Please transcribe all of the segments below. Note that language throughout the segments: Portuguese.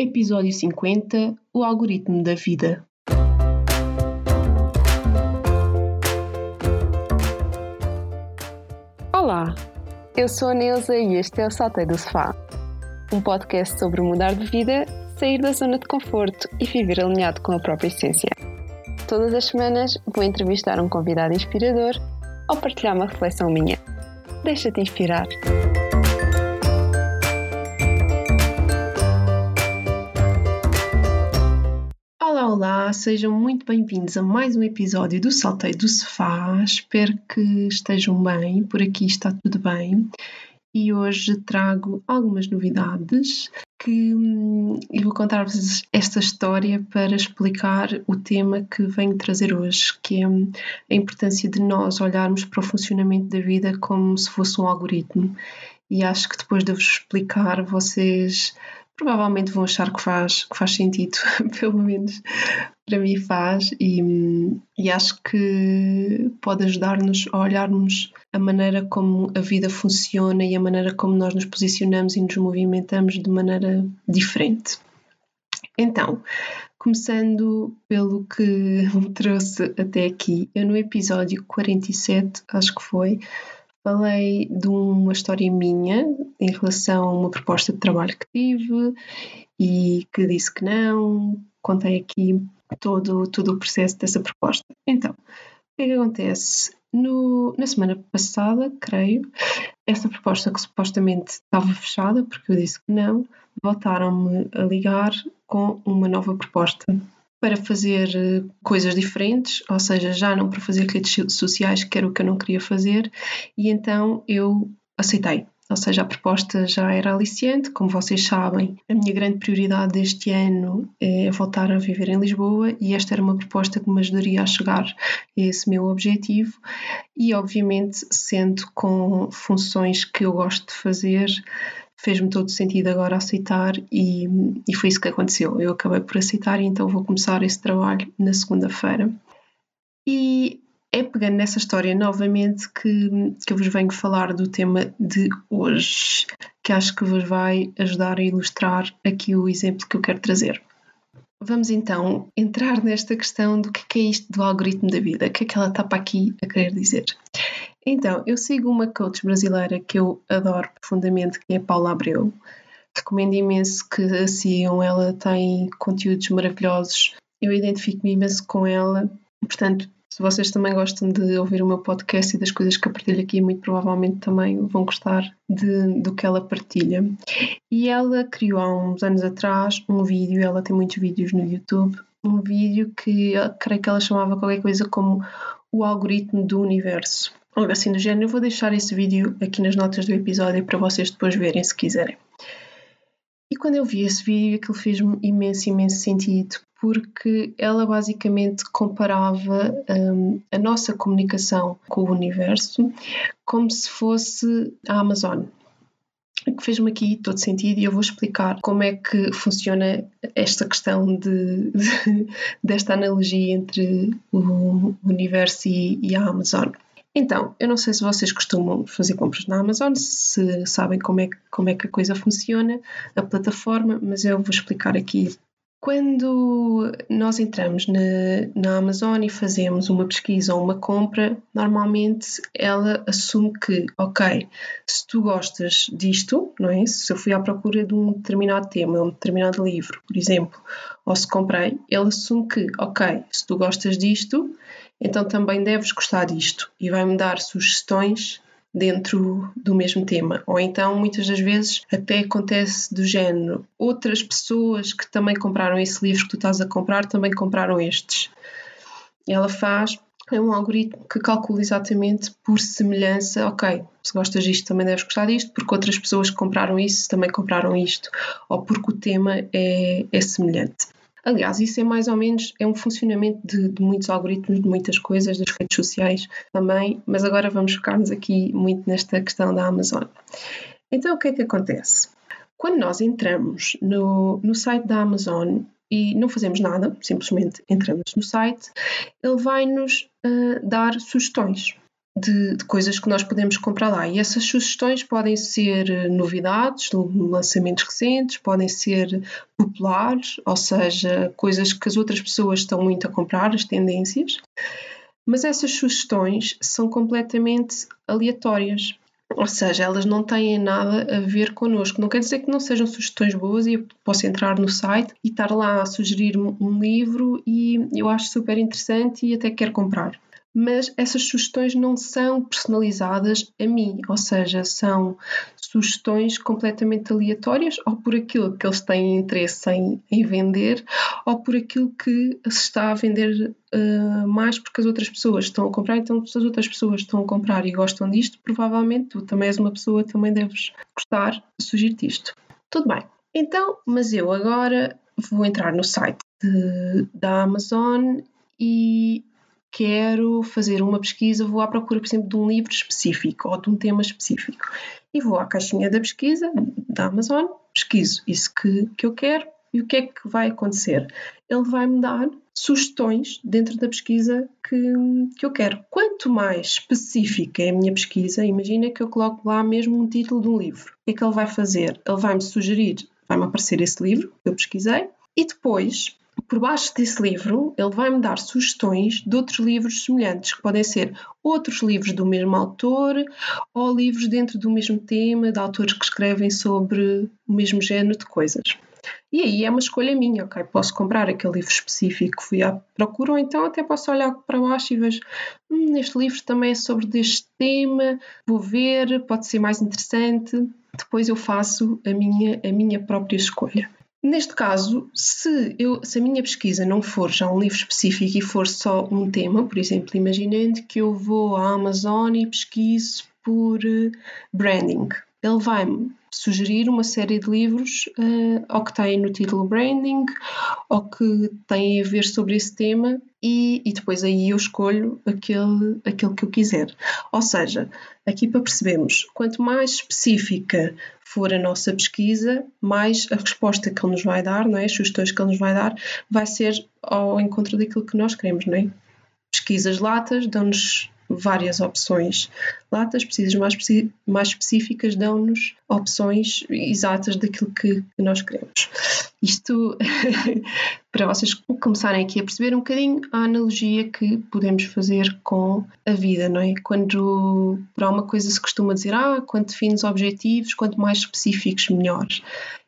Episódio 50 O Algoritmo da Vida. Olá, eu sou a Neuza e este é o Saltei do Sofá, um podcast sobre mudar de vida, sair da zona de conforto e viver alinhado com a própria essência. Todas as semanas vou entrevistar um convidado inspirador ou partilhar uma reflexão minha. Deixa-te inspirar. Olá, sejam muito bem-vindos a mais um episódio do Saltei do Sofá. Espero que estejam bem, por aqui está tudo bem. E hoje trago algumas novidades que hum, eu vou contar-vos esta história para explicar o tema que venho trazer hoje, que é hum, a importância de nós olharmos para o funcionamento da vida como se fosse um algoritmo. E acho que depois de vos explicar, vocês provavelmente vão achar que faz, que faz sentido, pelo menos para mim faz, e, e acho que pode ajudar-nos a olharmos a maneira como a vida funciona e a maneira como nós nos posicionamos e nos movimentamos de maneira diferente. Então, começando pelo que me trouxe até aqui, eu no episódio 47, acho que foi, falei de uma história minha em relação a uma proposta de trabalho que tive e que disse que não. Contei aqui todo, todo o processo dessa proposta. Então, o que é que acontece? No, na semana passada, creio, essa proposta que supostamente estava fechada, porque eu disse que não, voltaram-me a ligar com uma nova proposta para fazer eh, coisas diferentes, ou seja, já não para fazer redes sociais, que era o que eu não queria fazer, e então eu aceitei. Ou seja, a proposta já era aliciante, como vocês sabem. A minha grande prioridade deste ano é voltar a viver em Lisboa e esta era uma proposta que me ajudaria a chegar a esse meu objetivo. E, obviamente, sendo com funções que eu gosto de fazer, fez-me todo sentido agora aceitar e, e foi isso que aconteceu. Eu acabei por aceitar e então vou começar esse trabalho na segunda-feira. E é pegando nessa história novamente que, que eu vos venho falar do tema de hoje, que acho que vos vai ajudar a ilustrar aqui o exemplo que eu quero trazer. Vamos então entrar nesta questão do que é isto do algoritmo da vida, o que é que ela está para aqui a querer dizer. Então, eu sigo uma coach brasileira que eu adoro profundamente, que é a Paula Abreu. Recomendo imenso que a sigam, ela tem conteúdos maravilhosos. Eu identifico-me imenso com ela, portanto, se vocês também gostam de ouvir o meu podcast e das coisas que eu partilho aqui, muito provavelmente também vão gostar de, do que ela partilha. E ela criou há uns anos atrás um vídeo, ela tem muitos vídeos no YouTube, um vídeo que creio que ela chamava qualquer coisa como o algoritmo do universo algo assim do género. Eu vou deixar esse vídeo aqui nas notas do episódio para vocês depois verem se quiserem. E quando eu vi esse vídeo, aquilo fez-me imenso, imenso sentido, porque ela basicamente comparava um, a nossa comunicação com o universo como se fosse a Amazon. Que fez-me aqui todo sentido e eu vou explicar como é que funciona esta questão de, de desta analogia entre o universo e, e a Amazon. Então, eu não sei se vocês costumam fazer compras na Amazon, se sabem como é, como é que a coisa funciona, a plataforma, mas eu vou explicar aqui. Quando nós entramos na, na Amazon e fazemos uma pesquisa ou uma compra, normalmente ela assume que, ok, se tu gostas disto, não é? Se eu fui à procura de um determinado tema, um determinado livro, por exemplo, ou se comprei, ele assume que, ok, se tu gostas disto, então também deves gostar disto e vai-me dar sugestões dentro do mesmo tema. Ou então, muitas das vezes, até acontece do género: outras pessoas que também compraram esse livro que tu estás a comprar também compraram estes. Ela faz. É um algoritmo que calcula exatamente por semelhança, ok, se gostas disto também deves gostar disto, porque outras pessoas que compraram isso também compraram isto, ou porque o tema é, é semelhante. Aliás, isso é mais ou menos é um funcionamento de, de, muitos algoritmos, de muitas coisas, das redes sociais também, mas agora vamos focar-nos aqui muito nesta questão da Amazon. Então, o que é que acontece? Quando nós entramos no, no site da Amazon e não fazemos nada, simplesmente entramos no site, ele vai-nos uh, dar sugestões de, de, coisas que nós podemos comprar lá. E essas sugestões podem ser eh, novidades, lançamentos recentes, podem ser populares, ou seja, coisas que as outras pessoas estão muito a comprar, as tendências. Mas essas sugestões são completamente aleatórias. Ou seja, elas não têm nada a ver connosco. Não quer dizer que não sejam sugestões boas e eu posso entrar no site e estar lá a sugerir um livro e eu acho super interessante e até quero comprar mas essas sugestões não são personalizadas a mim, ou seja, são sugestões completamente aleatórias, ou por aquilo que eles têm interesse em, em vender, ou por aquilo que se está a vender uh, mais porque as outras pessoas estão a comprar. Então, se as outras pessoas estão a comprar e gostam disto, provavelmente tu também és uma pessoa, também deves gostar de sugerir-te isto. Tudo bem. Então, mas eu agora vou entrar no site de, da Amazon e quero fazer uma pesquisa, vou à procura, por exemplo, de um livro específico ou de um tema específico. E vou à caixinha da pesquisa da Amazon, pesquiso isso que, que eu quero e o que é que vai acontecer? Ele vai-me dar sugestões dentro da pesquisa que, que eu quero. Quanto mais específica é a minha pesquisa, imagina que eu coloco lá mesmo um título de um livro. O que é que ele vai fazer? Ele vai-me sugerir, vai-me aparecer esse livro que eu pesquisei e depois por baixo desse livro, ele vai-me dar sugestões de outros livros semelhantes, que podem ser outros livros do mesmo autor ou livros dentro do mesmo tema, de autores que escrevem sobre o mesmo género de coisas. E aí é uma escolha minha, ok? Posso comprar aquele livro específico que fui à procura, ou então até posso olhar para baixo e vejo hum, este livro também é sobre deste tema, vou ver, pode ser mais interessante. Depois eu faço a minha, a minha própria escolha. Neste caso, se, eu, se a minha pesquisa não for já um livro específico e for só um tema, por exemplo, imaginando que eu vou à Amazon e pesquiso por eh, branding, ele vai-me sugerir uma série de livros uh, ou que têm no título branding ou que têm a ver sobre esse tema e, e, depois aí eu escolho aquele, aquele que eu quiser. Ou seja, aqui para percebermos, quanto mais específica for a nossa pesquisa, mais a resposta que ele nos vai dar, não é? as sugestões que ele nos vai dar, vai ser ao encontro daquilo que nós queremos. Não é? Pesquisas latas dão-nos várias opções. Latas, pesquisas mais, mais específicas dão-nos opções exatas daquilo que nós queremos. Isto para vocês começarem aqui a perceber um bocadinho a analogia que podemos fazer com a vida, não é? Quando para uma coisa se costuma dizer, ah, quando defines objetivos, quanto mais específicos, melhores.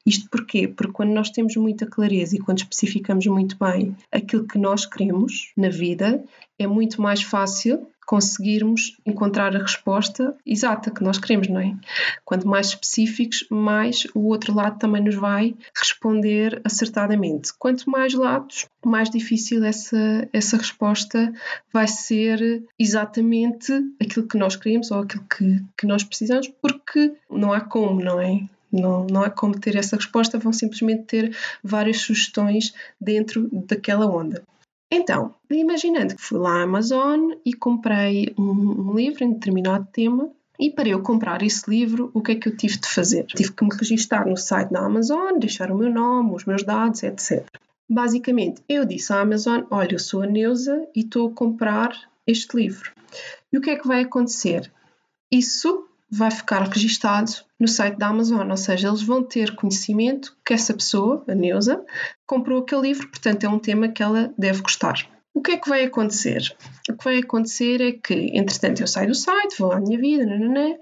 Isto porquê? Porque quando nós temos muita clareza e quando especificamos muito bem aquilo que nós queremos na vida, é muito mais fácil conseguirmos encontrar a resposta exata que nós queremos, não é? Quanto mais específicos, mais o outro lado também nos vai responder acertadamente. Quanto mais lados, mais difícil essa, essa resposta vai ser exatamente aquilo que nós queremos ou aquilo que, que nós precisamos, porque não há como, não é? Não, não há como ter essa resposta, vão simplesmente ter várias sugestões dentro daquela onda. Então, imaginando que fui lá à Amazon e comprei um, um livro em determinado tema, e para eu comprar esse livro, o que é que eu tive de fazer? Tive que me registrar no site da Amazon, deixar o meu nome, os meus dados, etc. Basicamente, eu disse à Amazon: Olha, eu sou a Neuza e estou a comprar este livro. E o que é que vai acontecer? Isso vai ficar registado no site da Amazon, ou seja, eles vão ter conhecimento que essa pessoa, a Neuza, comprou aquele livro, portanto é um tema que ela deve gostar. O que é que vai acontecer? O que vai acontecer é que, entretanto, eu saio do site, vou à minha vida, nananã,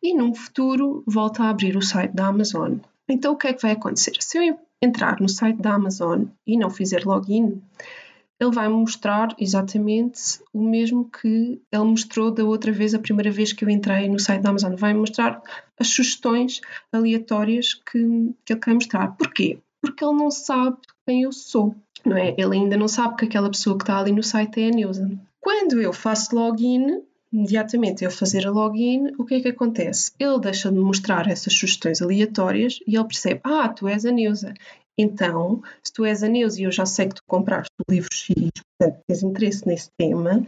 e num futuro volto a abrir o site da Amazon. Então, o que é que vai acontecer? Se eu entrar no site da Amazon e não fizer login, ele vai mostrar exatamente o mesmo que ele mostrou da outra vez, a primeira vez que eu entrei no site da Amazon. Vai mostrar as sugestões aleatórias que, que ele quer mostrar. Porquê? Porque ele não sabe quem eu sou, não é? Ele ainda não sabe que aquela pessoa que está ali no site é a Neuza. Quando eu faço login, imediatamente eu fazer a login, o que é que acontece? Ele deixa de mostrar essas sugestões aleatórias e ele percebe, ah, tu és a Neuza. Então, se tu és a Neuza e eu já sei que tu compraste o livro X, portanto, tens interesse nesse tema,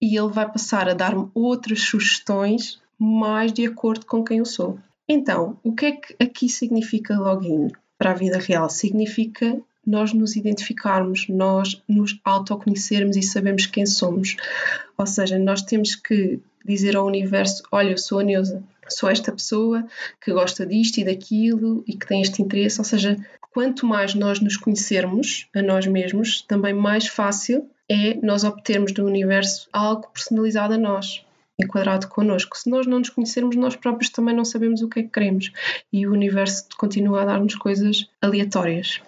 e ele vai passar a dar-me outras sugestões mais de acordo com quem eu sou. Então, o que é que aqui significa login para a vida real? Significa nós nos identificarmos, nós nos autoconhecermos e sabemos quem somos. Ou seja, nós temos que dizer ao universo: Olha, eu sou a Neuza, sou esta pessoa que gosta disto e daquilo e que tem este interesse. Ou seja, quanto mais nós nos conhecermos a nós mesmos, também mais fácil é nós obtermos do universo algo personalizado a nós, enquadrado connosco. Se nós não nos conhecermos, nós próprios também não sabemos o que é que queremos e o universo continua a dar-nos coisas aleatórias.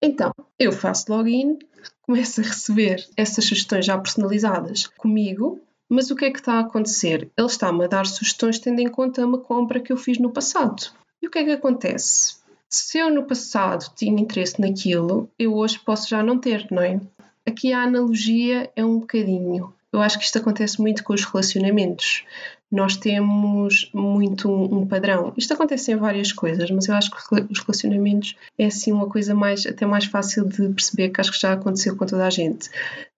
Então, eu faço login, começo a receber essas sugestões já personalizadas comigo, mas o que é que está a acontecer? Ele está-me a dar sugestões tendo em conta uma compra que eu fiz no passado. E o que é que acontece? Se eu no passado tinha interesse naquilo, eu hoje posso já não ter, não é? Aqui a analogia é um bocadinho. Eu acho que isto acontece muito com os relacionamentos nós temos muito um, padrão. Isto acontece em várias coisas, mas eu acho que os relacionamentos é assim uma coisa mais até mais fácil de perceber que acho que já aconteceu com toda a gente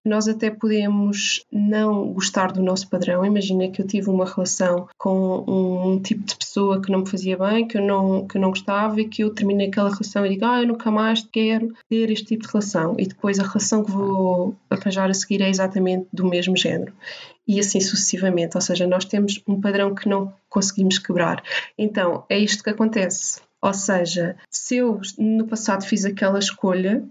nós até podemos não gostar do nosso padrão. Imagina que eu tive uma relação com um tipo de pessoa que não me fazia bem, que eu não, que eu não gostava e que eu terminei aquela relação e digo, ah, eu nunca mais quero ter este tipo de relação. E depois a relação que vou arranjar a seguir é exatamente do mesmo género. E assim sucessivamente. Ou seja, nós temos um padrão que não conseguimos quebrar. Então, é isto que acontece. Ou seja, se eu no passado fiz aquela escolha,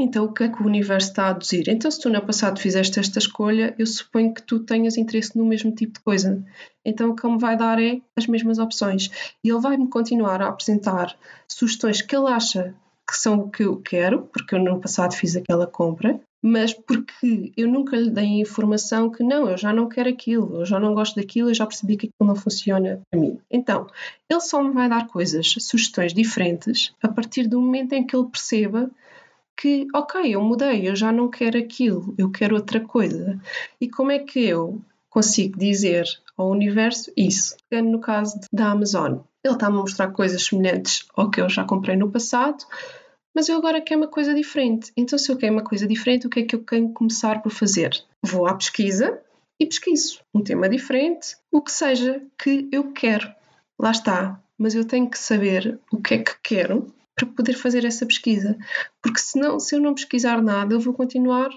então, o que é que o universo está a aduzir? Então, se tu no passado fizeste esta escolha, eu suponho que tu tenhas interesse no mesmo tipo de coisa. Então, o que ele me vai dar é as mesmas opções. E ele vai-me continuar a apresentar sugestões que ele acha que são o que eu quero, porque eu no passado fiz aquela compra, mas porque eu nunca lhe dei a informação que não, eu já não quero aquilo, eu já não gosto daquilo, eu já percebi que aquilo não funciona para mim. Então, ele só me vai dar coisas, sugestões diferentes, a partir do momento em que ele perceba que, ok, eu mudei, eu já não quero aquilo, eu quero outra coisa. E como é que eu consigo dizer ao universo isso? No caso da Amazon, ele está-me a mostrar coisas semelhantes ao que eu já comprei no passado, mas eu agora quero uma coisa diferente. Então, se eu quero uma coisa diferente, o que é que eu tenho que começar por fazer? Vou à pesquisa e pesquiso um tema diferente, o que seja que eu quero. Lá está. Mas eu tenho que saber o que é que quero para poder fazer essa pesquisa. Porque senão, se eu não pesquisar nada, eu vou continuar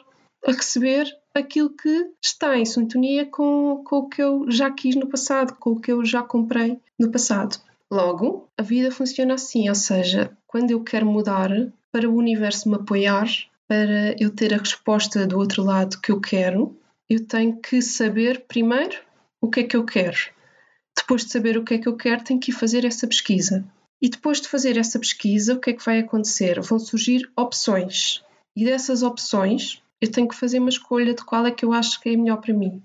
a receber aquilo que está em sintonia com, com o que eu já quis no passado, com o que eu já comprei no passado. Logo, a vida funciona assim, ou seja, quando eu quero mudar, para o universo me apoiar, para eu ter a resposta do outro lado que eu quero, eu tenho que saber primeiro o que é que eu quero. Depois de saber o que é que eu quero, tenho que ir fazer essa pesquisa. E depois de fazer essa pesquisa, o que é que vai acontecer? Vão surgir opções. E dessas opções, eu tenho que fazer uma escolha de qual é que eu acho que é melhor para mim.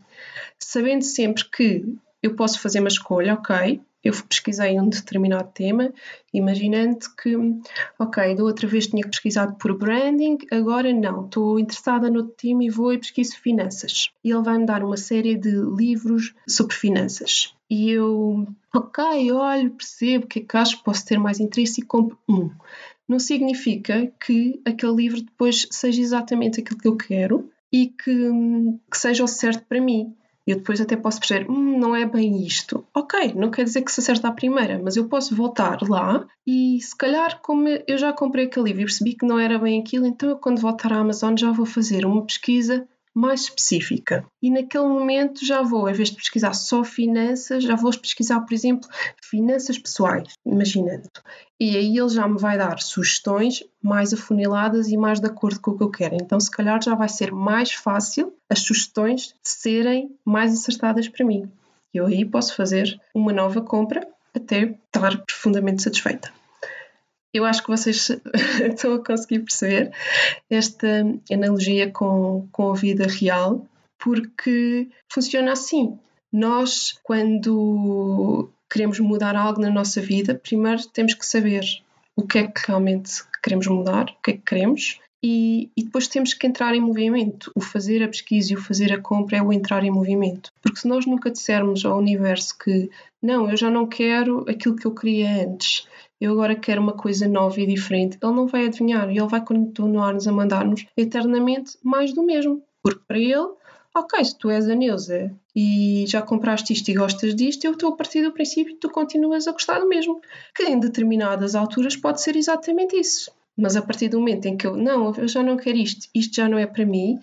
Sabendo sempre que eu posso fazer uma escolha, ok, eu pesquisei um determinado tema, imaginando que, ok, da outra vez tinha pesquisado por branding, agora não, estou interessada no tema e vou e pesquiso finanças. E ele vai-me dar uma série de livros sobre finanças. E eu, ok, olho, percebo é que acho que posso ter mais interesse e compro um. Não significa que aquele livro depois seja exatamente aquilo que eu quero e que, que seja o certo para mim. Eu depois até posso perceber, hum, não é bem isto. Ok, não quer dizer que se acerta à primeira, mas eu posso voltar lá e se calhar, como eu já comprei aquele livro e percebi que não era bem aquilo, então eu quando voltar à Amazon já vou fazer uma pesquisa mais específica. E naquele momento já vou, em vez de pesquisar só finanças, já vou pesquisar, por exemplo, finanças pessoais, imaginando. E aí ele já me vai dar sugestões mais afuniladas e mais de acordo com o que eu quero. Então, se calhar, já vai ser mais fácil as sugestões serem mais acertadas para mim. E eu aí posso fazer uma nova compra até estar profundamente satisfeita eu acho que vocês estão a conseguir perceber esta analogia com, com a vida real, porque funciona assim. Nós, quando queremos mudar algo na nossa vida, primeiro temos que saber o que é que realmente queremos mudar, o que é que queremos, e, e, depois temos que entrar em movimento. O fazer a pesquisa e o fazer a compra é o entrar em movimento. Porque se nós nunca dissermos ao universo que não, eu já não quero aquilo que eu queria antes, eu agora quero uma coisa nova e diferente, ele não vai adivinhar e ele vai continuar-nos a mandar-nos eternamente mais do mesmo. Porque para ele, ok, se tu és a Neuza e já compraste isto e gostas disto, eu estou a partir do princípio que tu continuas a gostar do mesmo. Que em determinadas alturas pode ser exatamente isso. Mas a partir do momento em que eu, não, eu já não quero isto, isto já não é para mim,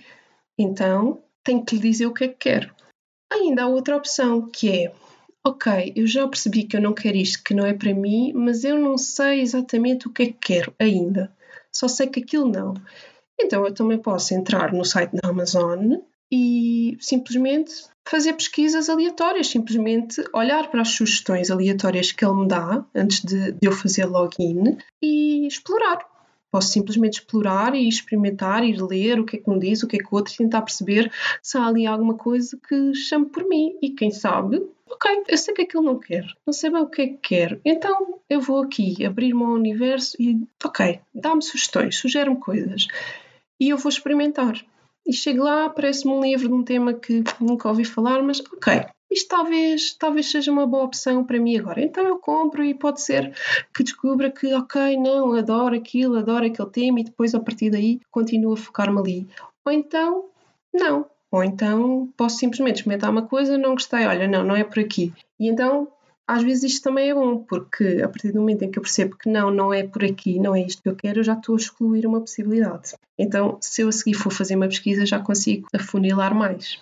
então tenho que lhe dizer o que é que quero. ainda há outra opção que é ok, eu já percebi que eu não quero isto, que não é para mim, mas eu não sei exatamente o que é que quero ainda. Só sei que aquilo não. Então eu também posso entrar no site da Amazon e simplesmente fazer pesquisas aleatórias, simplesmente olhar para as sugestões aleatórias que ele me dá antes de, de eu fazer login e explorar. Posso simplesmente explorar e experimentar e ler o que é que um diz, o que é que outro, tentar perceber se há ali alguma coisa que chame por mim. E quem sabe, ok, eu sei que aquilo não quero, não sei bem o que é que quero, então eu vou aqui abrir-me ao universo e, ok, dá-me sugestões, sugere-me coisas e eu vou experimentar. E chego lá, aparece-me um livro de um tema que nunca ouvi falar, mas ok, isto talvez, talvez seja uma boa opção para mim agora. Então eu compro e pode ser que descubra que, ok, não, adoro aquilo, adoro aquele tema e depois a partir daí continuo a focar-me ali. Ou então, não. Ou então posso simplesmente experimentar uma coisa, não gostei, olha, não, não é por aqui. E então às vezes isto também é bom, porque a partir do momento em que eu percebo que não, não é por aqui, não é isto que eu quero, eu já estou a excluir uma possibilidade. Então, se eu a seguir for fazer uma pesquisa, já consigo afunilar mais.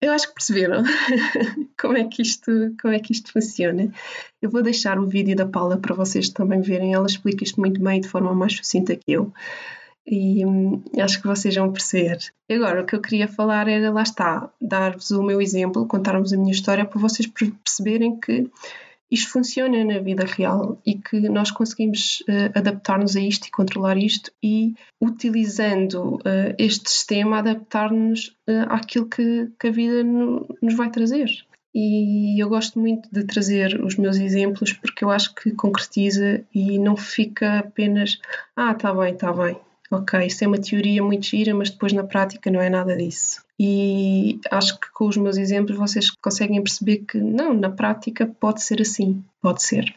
Eu acho que perceberam como, é que isto, como é que isto funciona. Eu vou deixar o vídeo da Paula para vocês também verem. Ela explica isto muito bem, de forma mais sucinta que eu e hum, acho que vocês vão perceber. Agora, o que eu queria falar era, lá está, dar-vos o meu exemplo, contar-vos a minha história para vocês perceberem que isto funciona na vida real e que nós conseguimos uh, adaptar-nos a isto e controlar isto e, utilizando uh, este sistema, adaptar-nos uh, àquilo que, que a vida no, nos vai trazer. E eu gosto muito de trazer os meus exemplos porque eu acho que concretiza e não fica apenas, ah, tá bem, tá bem ok, isso é uma teoria muito gira, mas depois na prática não é nada disso. E acho que com os meus exemplos vocês conseguem perceber que não, na prática pode ser assim, pode ser.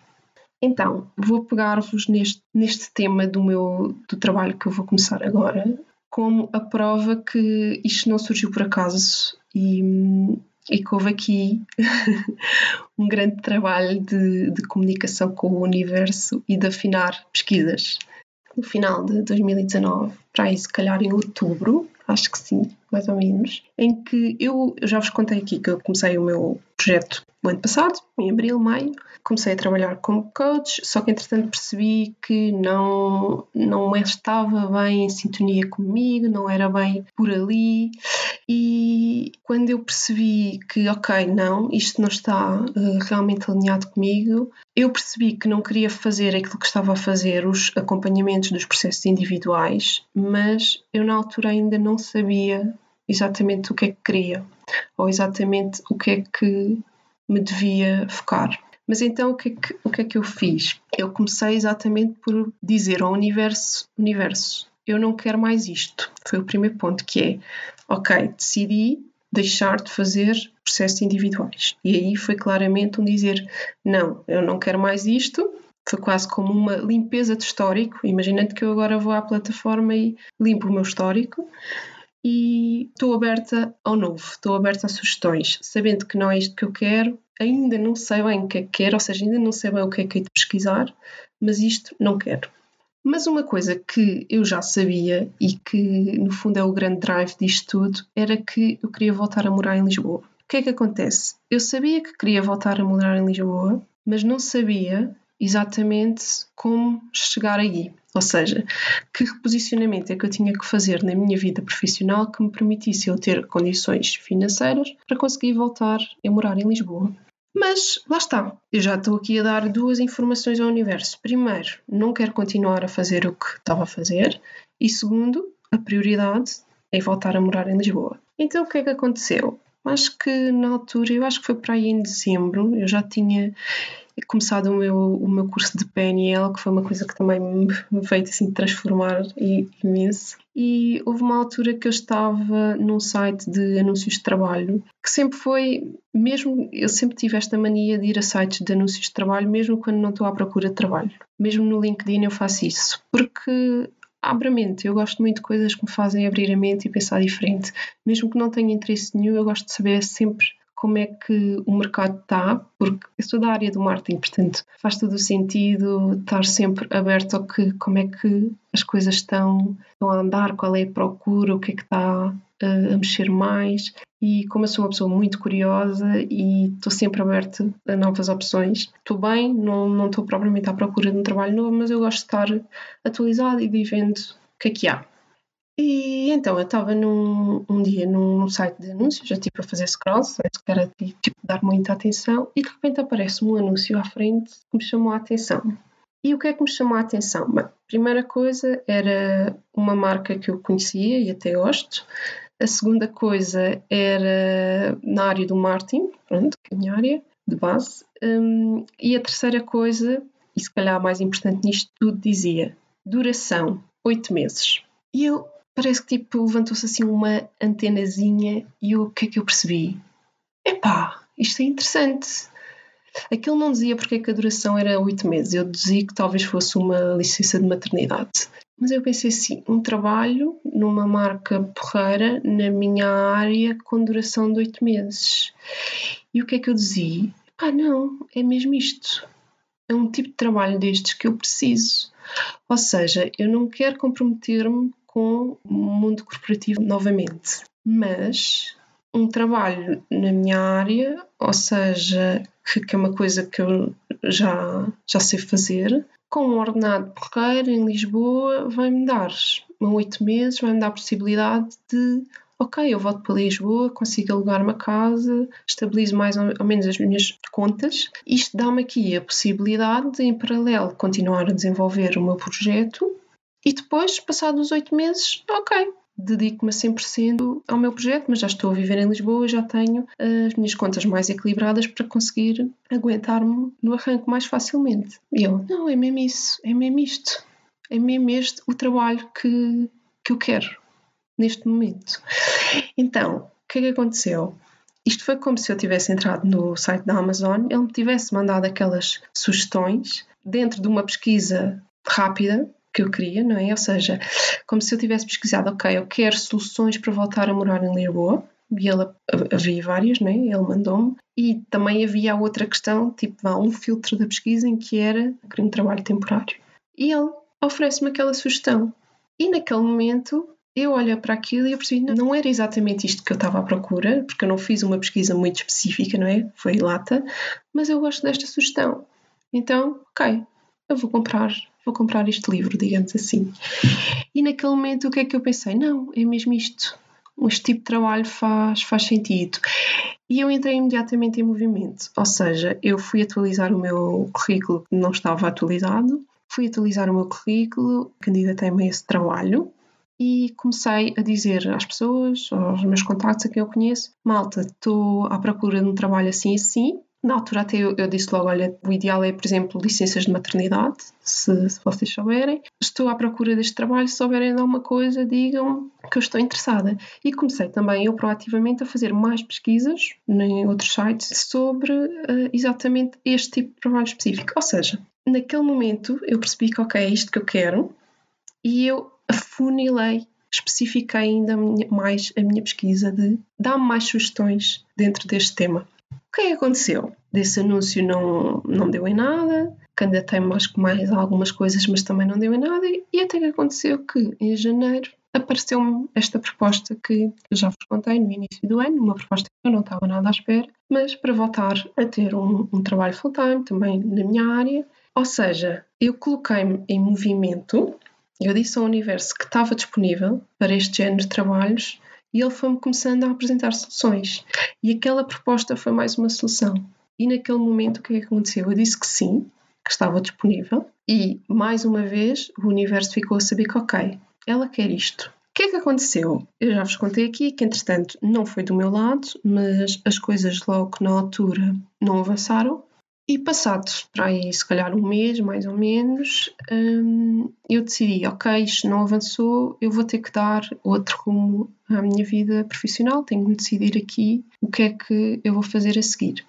Então, vou pegar-vos neste, neste tema do meu do trabalho que eu vou começar agora, como a prova que isto não surgiu por acaso e, e que houve aqui um grande trabalho de, de comunicação com o universo e de afinar pesquisas no final de 2019, para aí se calhar em outubro, acho que sim, mais ou menos, em que eu, eu já vos contei aqui que eu comecei o meu projeto no ano passado, em abril, maio, comecei a trabalhar como coach, só que entretanto percebi que não, não estava bem em sintonia comigo, não era bem por ali. E quando eu percebi que, ok, não, isto não está uh, realmente alinhado comigo, eu percebi que não queria fazer aquilo que estava a fazer, os acompanhamentos dos processos individuais, mas eu na altura ainda não sabia exatamente o que é que queria ou exatamente o que é que me devia focar. Mas então o que, é que, o que é que eu fiz? Eu comecei exatamente por dizer ao universo: universo, eu não quero mais isto. Foi o primeiro ponto, que é, ok, decidi deixar de fazer processos individuais. E aí foi claramente um dizer: não, eu não quero mais isto. Foi quase como uma limpeza de histórico. Imaginando que eu agora vou à plataforma e limpo o meu histórico e estou aberta ao novo, estou aberta a sugestões, sabendo que não é isto que eu quero, ainda não sei bem o que é que quero, ou seja, ainda não sei bem o que é que é de pesquisar, mas isto não quero. Mas uma coisa que eu já sabia e que no fundo é o grande drive disto tudo era que eu queria voltar a morar em Lisboa. O que é que acontece? Eu sabia que queria voltar a morar em Lisboa, mas não sabia exatamente como chegar aí. Ou seja, que reposicionamento é que eu tinha que fazer na minha vida profissional que me permitisse eu ter condições financeiras para conseguir voltar a morar em Lisboa. Mas lá está, eu já estou aqui a dar duas informações ao universo. Primeiro, não quero continuar a fazer o que estava a fazer, e segundo, a prioridade é voltar a morar em Lisboa. Então o que é que aconteceu? Acho que na altura, eu acho que foi para aí em dezembro, eu já tinha começado o meu, o meu curso de PNL, que foi uma coisa que também me veio assim transformar imenso. E houve uma altura que eu estava num site de anúncios de trabalho, que sempre foi, mesmo, eu sempre tive esta mania de ir a sites de anúncios de trabalho, mesmo quando não estou à procura de trabalho. Mesmo no LinkedIn eu faço isso, porque abre a mente. Eu gosto muito de coisas que me fazem abrir a mente e pensar diferente. Mesmo que não tenha interesse nenhum, eu gosto de saber sempre como é que o mercado está, porque eu sou da área do marketing, portanto faz todo o sentido estar sempre aberto ao que, como é que as coisas estão, estão a andar, qual é a procura, o que é que está a mexer mais e como eu sou uma pessoa muito curiosa e estou sempre aberta a novas opções, estou bem, não, não estou propriamente à procura de um trabalho novo, mas eu gosto de estar atualizada e de vendo o que é que há. E então eu estava num um dia num site de anúncios, já tipo a fazer scroll, que era tipo dar muita atenção, e de repente aparece um anúncio à frente que me chamou a atenção. E o que é que me chamou a atenção? Bem, a primeira coisa era uma marca que eu conhecia e até gosto, a segunda coisa era na área do marketing, pronto, que é a minha área de base. Um, e a terceira coisa, e se calhar mais importante nisto tudo, dizia duração, oito meses. E eu, parece que tipo, levantou-se assim uma antenazinha e o que é que eu percebi? Epá, isto é interessante. Aquilo não dizia porque é que a duração era oito meses, eu dizia que talvez fosse uma licença de maternidade. Mas eu pensei assim, um trabalho numa marca porreira na minha área com duração de oito meses. E o que é que eu dizia? Ah, não, é mesmo isto. É um tipo de trabalho destes que eu preciso. Ou seja, eu não quero comprometer-me com o mundo corporativo novamente, mas um trabalho na minha área, ou seja, que, é uma coisa que eu já, já sei fazer, com um ordenado porreiro em Lisboa, vai-me dar oito meses, vai-me dar a possibilidade de ok, eu volto para Lisboa, consigo alugar uma casa, estabilizo mais ou menos as minhas contas. Isto dá-me aqui a possibilidade de, em paralelo, continuar a desenvolver o meu projeto e depois, passados os oito meses, ok, dedico-me a 100% ao meu projeto, mas já estou a viver em Lisboa, já tenho as minhas contas mais equilibradas para conseguir aguentar-me no arranque mais facilmente. E eu, não, é mesmo isso, é mesmo isto, é mesmo este o trabalho que, que eu quero neste momento. Então, o que é que aconteceu? Isto foi como se eu tivesse entrado no site da Amazon, ele me tivesse mandado aquelas sugestões dentro de uma pesquisa rápida que eu queria, não é? Ou seja, como se eu tivesse pesquisado, ok, eu quero soluções para voltar a morar em Lisboa, e ele, havia várias, né? ele mandou-me, e também havia outra questão, tipo, há um filtro da pesquisa em que era um trabalho temporário. E ele oferece-me aquela sugestão. E naquele momento eu olho para aquilo e eu percebi não, não era exatamente isto que eu estava à procura, porque eu não fiz uma pesquisa muito específica, não é? Foi lata, mas eu gosto desta sugestão. Então, ok, eu vou comprar vou comprar este livro, digamos assim. E naquele momento o que é que eu pensei? Não, é mesmo isto. Este tipo de trabalho faz, faz sentido. E eu entrei imediatamente em movimento, ou seja, eu fui atualizar o meu currículo que não estava atualizado, fui atualizar o meu currículo, candidatei-me a esse trabalho e comecei a dizer às pessoas, aos meus contactos, a quem eu conheço, malta, estou à procura de um trabalho assim assim, na altura até eu, eu, disse logo, olha, o ideal é, por exemplo, licenças de maternidade, se, se vocês souberem. Estou à procura deste trabalho, se souberem de alguma coisa, digam que eu estou interessada. E comecei também eu proativamente a fazer mais pesquisas em outros sites sobre uh, exatamente este tipo de trabalho específico. Ou seja, naquele momento eu percebi que, ok, é isto que eu quero e eu afunilei especifiquei ainda mais a minha pesquisa de dar-me mais sugestões dentro deste tema. O que é que aconteceu? Desse anúncio não, não deu em nada, candidatei-me mais com mais algumas coisas, mas também não deu em nada, e até que aconteceu que em janeiro apareceu-me esta proposta que eu já vos contei no início do ano, uma proposta que eu não estava nada à espera, mas para voltar a ter um, um trabalho full-time também na minha área. Ou seja, eu coloquei-me em movimento, eu disse ao universo que estava disponível para este género de trabalhos e ele foi-me começando a apresentar soluções. E aquela proposta foi mais uma solução. E naquele momento o que é que aconteceu? Eu disse que sim, que estava disponível, e mais uma vez o universo ficou a saber que, ok, ela quer isto. O que é que aconteceu? Eu já vos contei aqui que, entretanto, não foi do meu lado, mas as coisas logo na altura não avançaram e passado para aí, se calhar um mês, mais ou menos, hum, eu decidi, ok, isto não avançou, eu vou ter que dar outro rumo à minha vida profissional, tenho que decidir aqui o que é que eu vou fazer a seguir.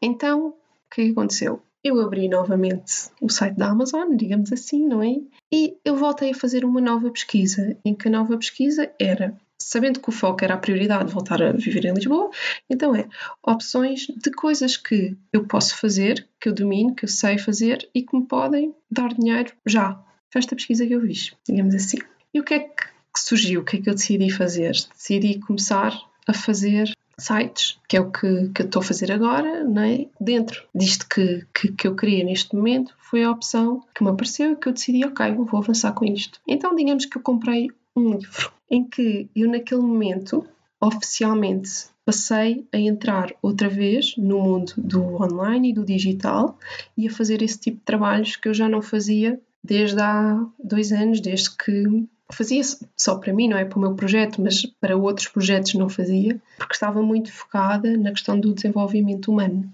Então, o que é que aconteceu? Eu abri novamente o site da Amazon, digamos assim, não é? E eu voltei a fazer uma nova pesquisa, em que a nova pesquisa era sabendo que o foco era a prioridade de voltar a viver em Lisboa, então é opções de coisas que eu posso fazer, que eu domino, que eu sei fazer e que me podem dar dinheiro já. Foi esta pesquisa que eu fiz, digamos assim. E o que é que surgiu? O que é que eu decidi fazer? Decidi começar a fazer sites, que é o que, que eu estou a fazer agora, não é? dentro disto que, que, que, eu queria neste momento, foi a opção que me apareceu e que eu decidi, ok, vou avançar com isto. Então, digamos que eu comprei um livro em que eu, naquele momento, oficialmente passei a entrar outra vez no mundo do online e do digital e a fazer esse tipo de trabalhos que eu já não fazia desde há dois anos, desde que fazia só para mim, não é para o meu projeto, mas para outros projetos não fazia, porque estava muito focada na questão do desenvolvimento humano.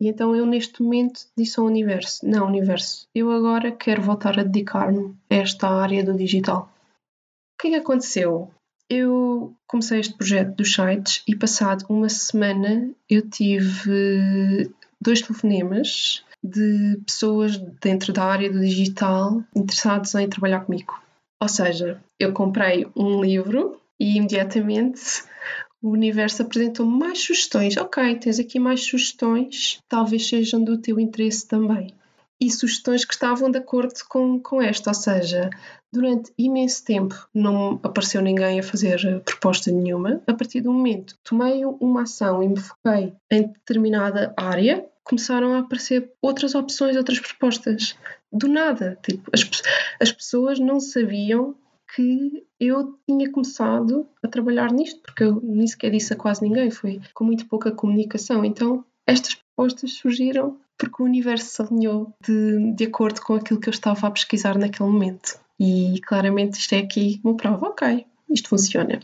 E então eu neste momento disse ao universo, não universo, eu agora quero voltar a dedicar-me a esta área do digital. Que é que aconteceu? Eu comecei este projeto dos sites e passado uma semana eu tive dois telefonemas de pessoas dentro da área do digital interessados em trabalhar comigo. Ou seja, eu comprei um livro e imediatamente o universo apresentou-me mais sugestões. Ok, tens aqui mais sugestões, talvez sejam do teu interesse também. E sugestões que estavam de acordo com, com esta, ou seja, durante imenso tempo não apareceu ninguém a fazer proposta nenhuma. A partir do momento que tomei uma ação e me foquei em determinada área, começaram a aparecer outras opções, outras propostas. Do nada. Tipo, as, as pessoas não sabiam que eu tinha começado a trabalhar nisto, porque eu nem sequer disse a quase ninguém, foi com muito pouca comunicação. Então, estas propostas surgiram porque o universo se alinhou de, de acordo com aquilo que eu estava a pesquisar naquele momento. E claramente isto é aqui uma prova, ok, isto funciona.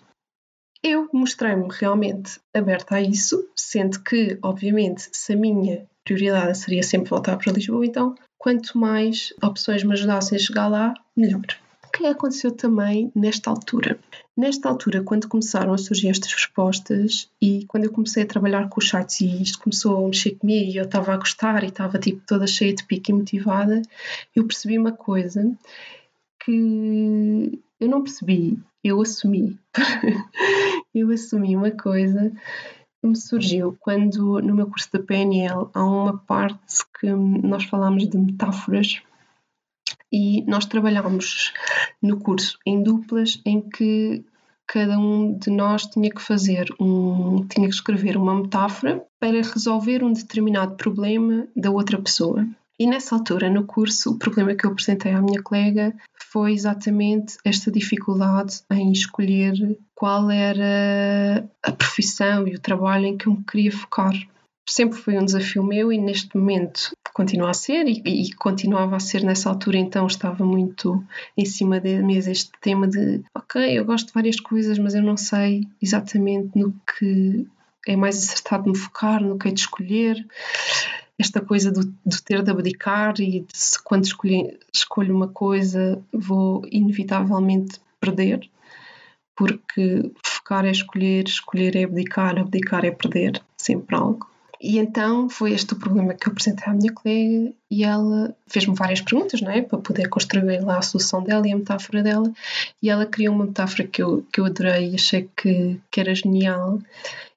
Eu mostrei-me realmente aberta a isso, sendo que, obviamente, se a minha prioridade seria sempre voltar para Lisboa, então quanto mais opções me ajudassem a chegar lá, melhor. O que aconteceu também nesta altura? Nesta altura, quando começaram a surgir estas respostas e quando eu comecei a trabalhar com os sites e isto começou a mexer comigo e eu estava a gostar e estava tipo toda cheia de pique e motivada, eu percebi uma coisa que eu não percebi, eu assumi. eu assumi uma coisa que me surgiu quando no meu curso da PNL há uma parte que nós falamos de metáforas e nós trabalhámos no curso em duplas em que cada um de nós tinha que fazer um tinha que escrever uma metáfora para resolver um determinado problema da outra pessoa. E nessa altura, no curso, o problema que eu apresentei à minha colega foi exatamente esta dificuldade em escolher qual era a profissão e o trabalho em que eu me queria focar. Sempre foi um desafio meu e neste momento continua a ser e, e continuava a ser nessa altura, então estava muito em cima da mesa este tema de ok, eu gosto de várias coisas, mas eu não sei exatamente no que é mais acertado me focar, no que é de escolher esta coisa do, do ter de abdicar e de se quando escolho, escolho uma coisa vou inevitavelmente perder, porque focar é escolher, escolher é abdicar, abdicar é perder, sempre algo. E então foi este o problema que eu apresentei à minha colega e ela fez-me várias perguntas, não é? Para poder construir lá a solução dela e a metáfora dela. E ela criou uma metáfora que eu, que eu adorei e achei que, que era genial,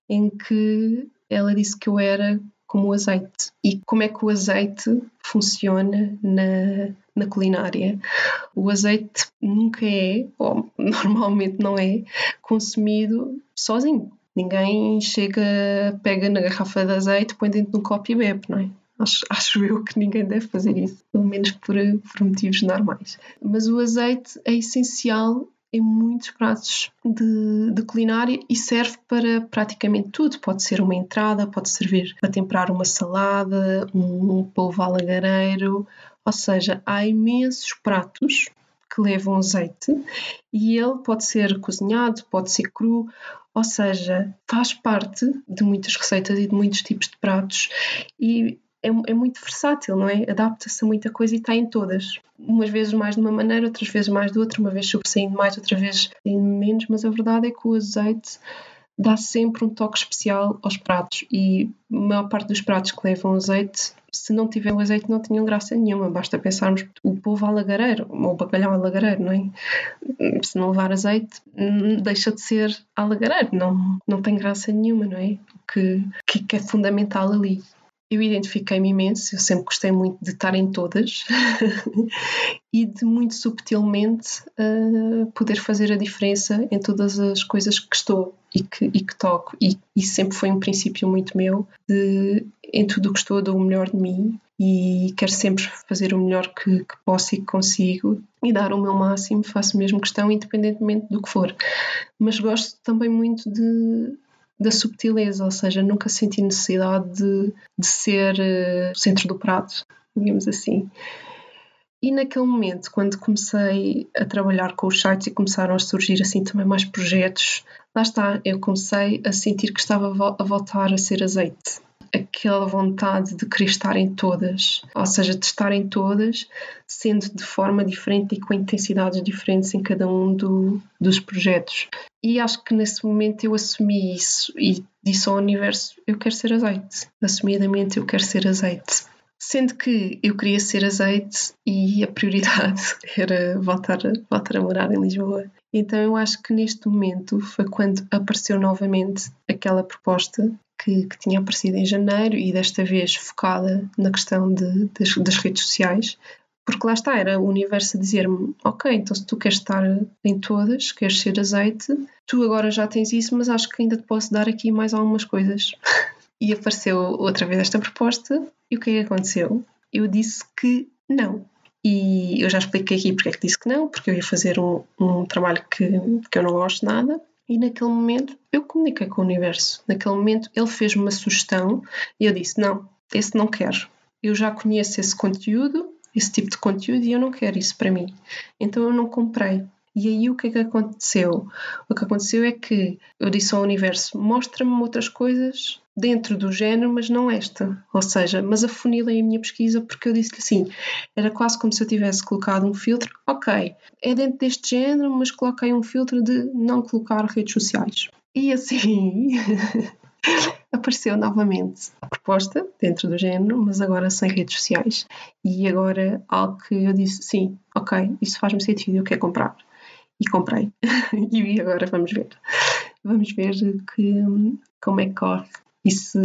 em que ela disse que eu era como o azeite. E como é que o azeite funciona na, na culinária? O azeite nunca é, ou normalmente não é, consumido sozinho. Ninguém chega, pega na garrafa de azeite, põe dentro de um copo e bebe, não é? Acho, acho eu que ninguém deve fazer isso, pelo menos por, por motivos normais. Mas o azeite é essencial em muitos pratos de, de, culinária e serve para praticamente tudo. Pode ser uma entrada, pode servir para temperar uma salada, um, um polvo alagareiro, ou seja, há imensos pratos que levam azeite e ele pode ser cozinhado, pode ser cru, ou seja, faz parte de muitas receitas e de muitos tipos de pratos e é, é muito versátil, não é? Adapta-se a muita coisa e está em todas. Umas vezes mais de uma maneira, outras vezes mais de outra, uma vez sobressaindo mais, outra vez menos, mas a verdade é que o azeite dá sempre um toque especial aos pratos e a maior parte dos pratos que levam azeite, se não tiver o azeite não tinham graça nenhuma, basta pensarmos o povo alagareiro, ou o bacalhau alagareiro, não é? Se não levar azeite, deixa de ser alagareiro, não, não tem graça nenhuma, não é? Que, que é fundamental ali. Eu identifiquei-me imenso, eu sempre gostei muito de estar em todas e de muito subtilmente uh, poder fazer a diferença em todas as coisas que estou e que, e que toco. E isso sempre foi um princípio muito meu de em tudo o que estou dou o melhor de mim e quero sempre fazer o melhor que, que posso e que consigo e dar o meu máximo, faço mesmo questão independentemente do que for. Mas gosto também muito de da subtileza, ou seja, nunca senti necessidade de, de ser uh, o centro do prato, digamos assim. E naquele momento, quando comecei a trabalhar com os sites e começaram a surgir assim também mais projetos, lá está, eu comecei a sentir que estava a voltar a ser azeite aquela vontade de querer estar em todas, ou seja, de estar em todas, sendo de forma diferente e com intensidades diferentes em cada um do, dos projetos. E acho que nesse momento eu assumi isso e disse ao universo: eu quero ser azeite. Assumidamente, eu quero ser azeite. Sendo que eu queria ser azeite e a prioridade era voltar, voltar a morar em Lisboa. Então eu acho que neste momento foi quando apareceu novamente aquela proposta que, que, tinha aparecido em janeiro e desta vez focada na questão de, das, das, redes sociais, porque lá está, era o universo a dizer-me: Ok, então se tu queres estar em todas, queres ser azeite, tu agora já tens isso, mas acho que ainda te posso dar aqui mais algumas coisas. e apareceu outra vez esta proposta, e o que é que aconteceu? Eu disse que não. E eu já expliquei aqui porque é que disse que não, porque eu ia fazer um, um trabalho que, que eu não gosto nada, e naquele momento eu comuniquei com o universo. Naquele momento ele fez-me uma sugestão e eu disse: Não, esse não quero. Eu já conheço esse conteúdo, esse tipo de conteúdo, e eu não quero isso para mim. Então eu não comprei. E aí o que é que aconteceu? O que aconteceu é que eu disse ao universo: mostra-me outras coisas dentro do género, mas não esta. Ou seja, mas afunilei a minha pesquisa porque eu disse-lhe assim: era quase como se eu tivesse colocado um filtro, ok, é dentro deste género, mas coloquei um filtro de não colocar redes sociais. E assim. apareceu novamente a proposta dentro do género, mas agora sem redes sociais. E agora algo que eu disse, sim, ok, isso faz-me sentido, eu quero comprar e comprei. e agora vamos ver. Vamos ver que, como é que corre e se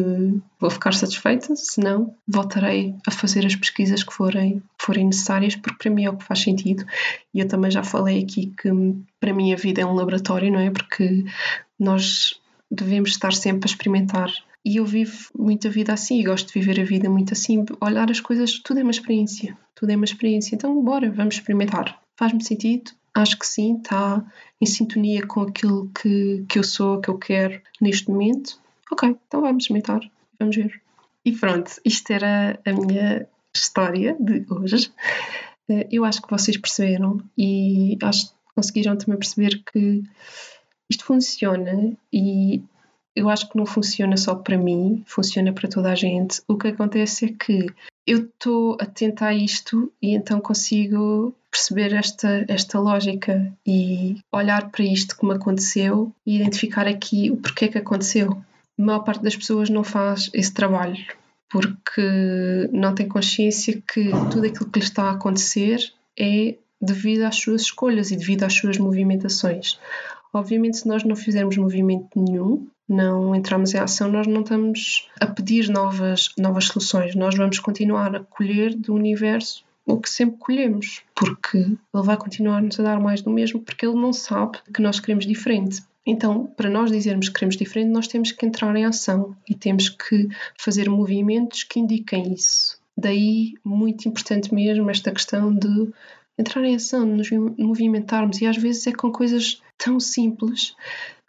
vou ficar satisfeita, se não, voltarei a fazer as pesquisas que forem, forem necessárias, porque para mim é o que faz sentido. E eu também já falei aqui que para mim a vida é um laboratório, não é? Porque nós devemos estar sempre a experimentar. E eu vivo muita vida assim e gosto de viver a vida muito assim. Olhar as coisas, tudo é uma experiência. Tudo é uma experiência. Então, bora, vamos experimentar. Faz-me sentido? acho que sim, está em sintonia com aquilo que, que eu sou, que eu quero neste momento. Ok, então vamos experimentar, vamos ver. E pronto, isto era a minha história de hoje. Eh, eu acho que vocês perceberam e acho que conseguiram também perceber que isto funciona e eu acho que não funciona só para mim, funciona para toda a gente. O que acontece é que eu estou atenta a isto e então consigo perceber esta, esta lógica e olhar para isto como aconteceu e identificar aqui o porquê que aconteceu. A maior parte das pessoas não faz esse trabalho porque não tem consciência que tudo aquilo que lhe está a acontecer é devido às suas escolhas e devido às suas movimentações. Obviamente, se nós não fizermos movimento nenhum, não entramos em ação, nós não estamos a pedir novas, novas soluções, nós vamos continuar a colher do universo o que sempre colhemos, porque ele vai continuar-nos a dar mais do mesmo, porque ele não sabe que nós queremos diferente. Então, para nós dizermos que queremos diferente, nós temos que entrar em ação e temos que fazer movimentos que indiquem isso. Daí, muito importante mesmo, esta questão de entrar em ação, nos movimentarmos, e às vezes é com coisas tão simples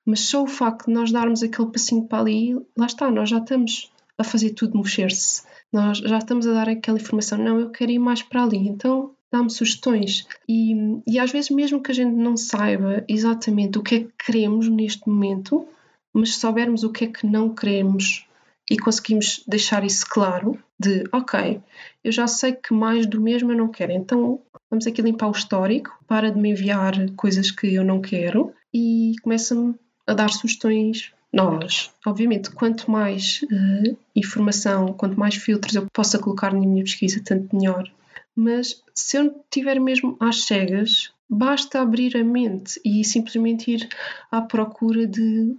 mas só o facto de nós darmos aquele passinho para ali, lá está, nós já estamos a fazer tudo mexer-se. Nós já estamos a dar aquela informação, não, eu quero ir mais para ali, então dá-me sugestões. E, e às vezes, mesmo que a gente não saiba exatamente o que é que queremos neste momento, mas soubermos o que é que não queremos e conseguimos deixar isso claro, de ok, eu já sei que mais do mesmo eu não quero, então vamos aqui limpar o histórico, para de me enviar coisas que eu não quero e começa-me a dar sugestões novas. Obviamente, quanto mais uh, informação, quanto mais filtros eu possa colocar na minha pesquisa, tanto melhor. Mas se eu tiver mesmo às cegas, basta abrir a mente e simplesmente ir à procura de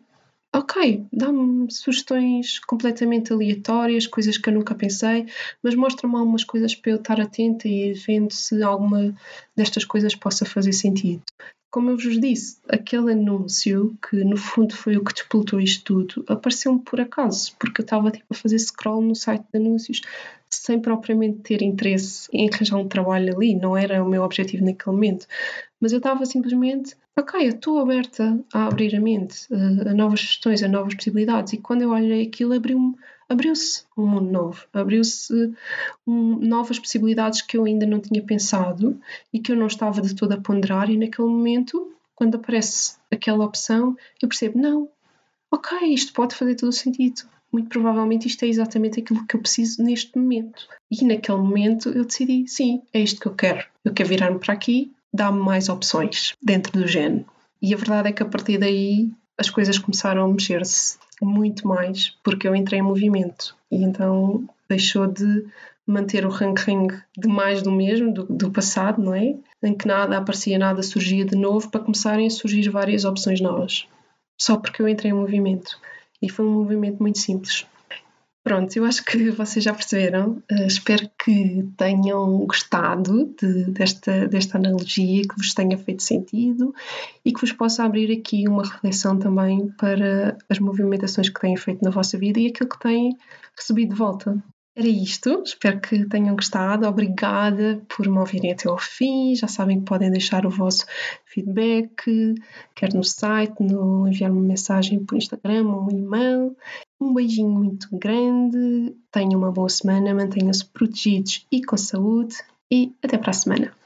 ok, dá-me sugestões completamente aleatórias, coisas que eu nunca pensei, mas mostra-me algumas coisas para eu estar atenta e vendo se alguma destas coisas possa fazer sentido. Como eu vos disse, aquele anúncio, que no fundo foi o que despoltou isto tudo, apareceu-me por acaso, porque eu estava tipo, a fazer scroll no site de anúncios sem propriamente ter interesse em arranjar um trabalho ali, não era o meu objetivo naquele momento. Mas eu estava simplesmente, ok, eu estou aberta a abrir a mente a, a novas questões, a novas possibilidades. E quando eu olhei aquilo, abriu-me abriu-se um mundo novo, abriu-se um, novas possibilidades que eu ainda não tinha pensado e que eu não estava de todo a ponderar. E naquele momento, quando aparece aquela opção, eu percebo: não, ok, isto pode fazer todo o sentido. Muito provavelmente isto é exatamente aquilo que eu preciso neste momento. E naquele momento eu decidi: sim, é isto que eu quero. Eu quero virar-me para aqui, dá-me mais opções dentro do género. E a verdade é que a partir daí as coisas começaram a mexer-se muito mais porque eu entrei em movimento e então deixou de manter o ranking de mais do mesmo, do, do, passado, não é? Em que nada aparecia, nada surgia de novo para começarem a surgir várias opções novas. Só porque eu entrei em movimento. E foi um movimento muito simples. Pronto, eu acho que vocês já perceberam. Uh, espero que tenham gostado de, desta, desta analogia, que vos tenha feito sentido e que vos possa abrir aqui uma reflexão também para as movimentações que têm feito na vossa vida e aquilo que têm recebido de volta. Era isto, espero que tenham gostado. Obrigada por me ouvirem até ao fim. Já sabem que podem deixar o vosso feedback, quer no site, no enviar uma mensagem por Instagram ou um e-mail. Um beijinho muito grande, tenham uma boa semana, mantenham-se protegidos e com saúde e até para a semana.